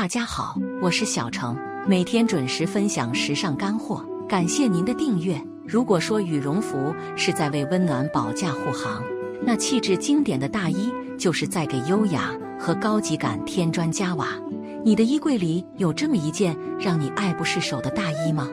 大家好，我是小程，每天准时分享时尚干货，感谢您的订阅。如果说羽绒服是在为温暖保驾护航，那气质经典的大衣就是在给优雅和高级感添砖加瓦。你的衣柜里有这么一件让你爱不释手的大衣吗？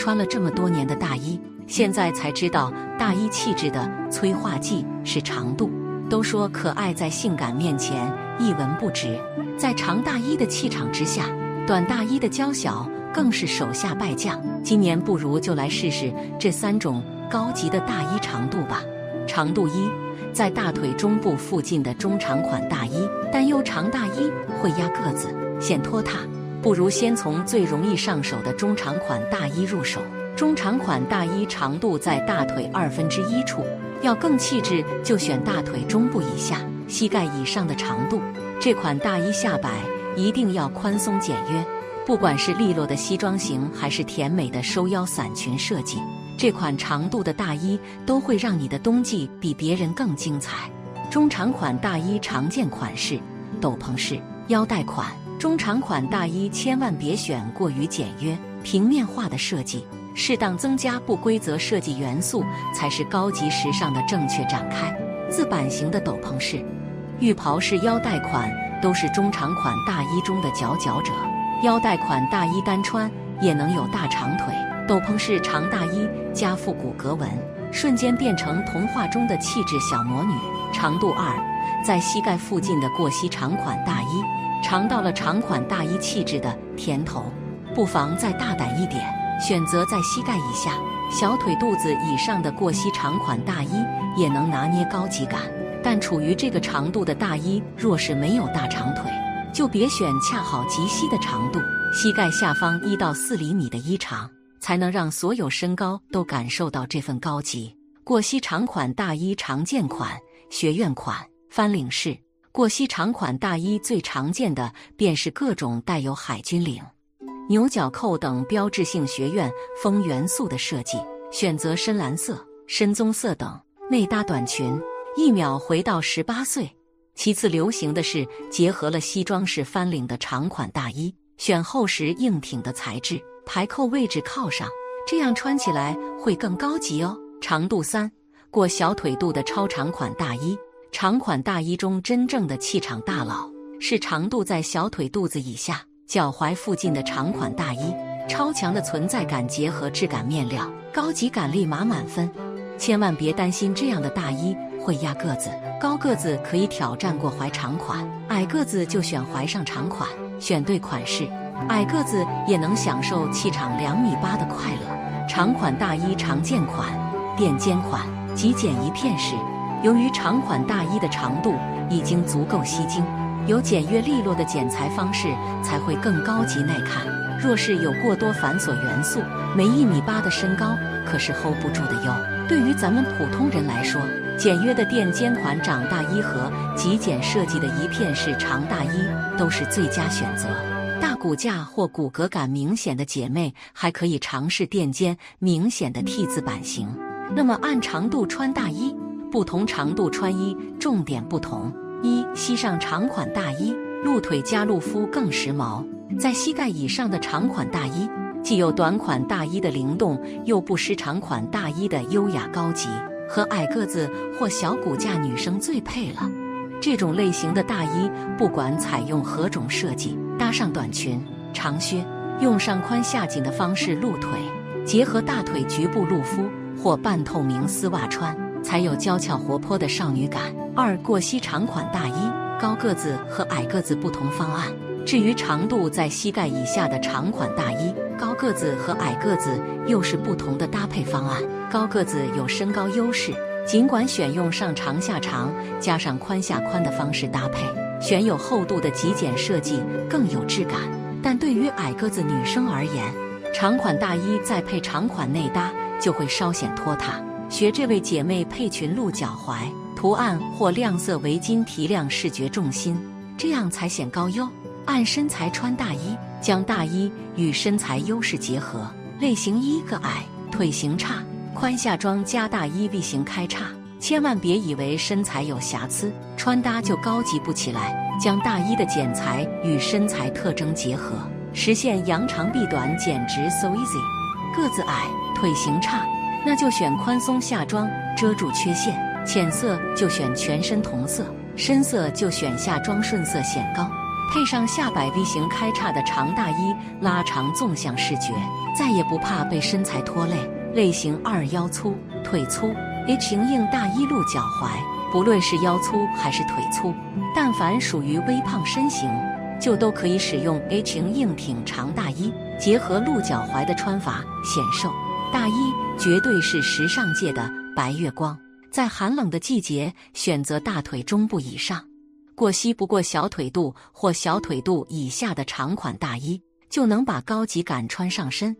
穿了这么多年的大衣，现在才知道大衣气质的催化剂是长度。都说可爱在性感面前一文不值，在长大衣的气场之下，短大衣的娇小更是手下败将。今年不如就来试试这三种高级的大衣长度吧。长度一，在大腿中部附近的中长款大衣，但又长大衣会压个子，显拖沓，不如先从最容易上手的中长款大衣入手。中长款大衣长度在大腿二分之一处。要更气质，就选大腿中部以下、膝盖以上的长度。这款大衣下摆一定要宽松简约，不管是利落的西装型，还是甜美的收腰伞裙设计，这款长度的大衣都会让你的冬季比别人更精彩。中长款大衣常见款式：斗篷式、腰带款。中长款大衣千万别选过于简约、平面化的设计。适当增加不规则设计元素，才是高级时尚的正确展开。自版型的斗篷式、浴袍式腰带款都是中长款大衣中的佼佼者。腰带款大衣单穿也能有大长腿。斗篷式长大衣加复古格纹，瞬间变成童话中的气质小魔女。长度二，在膝盖附近的过膝长款大衣，尝到了长款大衣气质的甜头，不妨再大胆一点。选择在膝盖以下、小腿肚子以上的过膝长款大衣，也能拿捏高级感。但处于这个长度的大衣，若是没有大长腿，就别选恰好及膝的长度。膝盖下方一到四厘米的衣长，才能让所有身高都感受到这份高级。过膝长款大衣常见款、学院款、翻领式。过膝长款大衣最常见的便是各种带有海军领。牛角扣等标志性学院风元素的设计，选择深蓝色、深棕色等内搭短裙，一秒回到十八岁。其次流行的是结合了西装式翻领的长款大衣，选厚实硬挺的材质，排扣位置靠上，这样穿起来会更高级哦。长度三过小腿肚的超长款大衣，长款大衣中真正的气场大佬是长度在小腿肚子以下。脚踝附近的长款大衣，超强的存在感结合质感面料，高级感立马满分。千万别担心这样的大衣会压个子，高个子可以挑战过踝长款，矮个子就选踝上长款。选对款式，矮个子也能享受气场两米八的快乐。长款大衣常见款、垫肩款、极简一片式。由于长款大衣的长度已经足够吸睛。有简约利落的剪裁方式，才会更高级耐看。若是有过多繁琐元素，没一米八的身高可是 hold 不住的哟。对于咱们普通人来说，简约的垫肩款长大衣和极简设计的一片式长大衣都是最佳选择。大骨架或骨骼感明显的姐妹，还可以尝试垫肩明显的 T 字版型。那么按长度穿大衣，不同长度穿衣重点不同。一膝上长款大衣，露腿加露肤更时髦。在膝盖以上的长款大衣，既有短款大衣的灵动，又不失长款大衣的优雅高级，和矮个子或小骨架女生最配了。这种类型的大衣，不管采用何种设计，搭上短裙、长靴，用上宽下紧的方式露腿，结合大腿局部露肤或半透明丝袜穿。才有娇俏活泼的少女感。二过膝长款大衣，高个子和矮个子不同方案。至于长度在膝盖以下的长款大衣，高个子和矮个子又是不同的搭配方案。高个子有身高优势，尽管选用上长下长加上宽下宽的方式搭配，选有厚度的极简设计更有质感。但对于矮个子女生而言，长款大衣再配长款内搭就会稍显拖沓。学这位姐妹配裙露脚踝，图案或亮色围巾提亮视觉重心，这样才显高腰。按身材穿大衣，将大衣与身材优势结合。类型一个矮，腿型差，宽下装加大衣 V 型开叉。千万别以为身材有瑕疵，穿搭就高级不起来。将大衣的剪裁与身材特征结合，实现扬长避短、简直，so easy。个子矮，腿型差，那就选宽松下装，遮住缺陷。浅色就选全身同色，深色就选下装顺色显高。配上下摆 V 型开叉的长大衣，拉长纵向视觉，再也不怕被身材拖累。类型二腰粗，腿粗，H 型硬大衣露脚踝。不论是腰粗还是腿粗，但凡属于微胖身形，就都可以使用 H 型硬挺长大衣，结合露脚踝的穿法显瘦。大衣绝对是时尚界的白月光，在寒冷的季节选择大腿中部以上、过膝不过小腿肚或小腿肚以下的长款大衣，就能把高级感穿上身。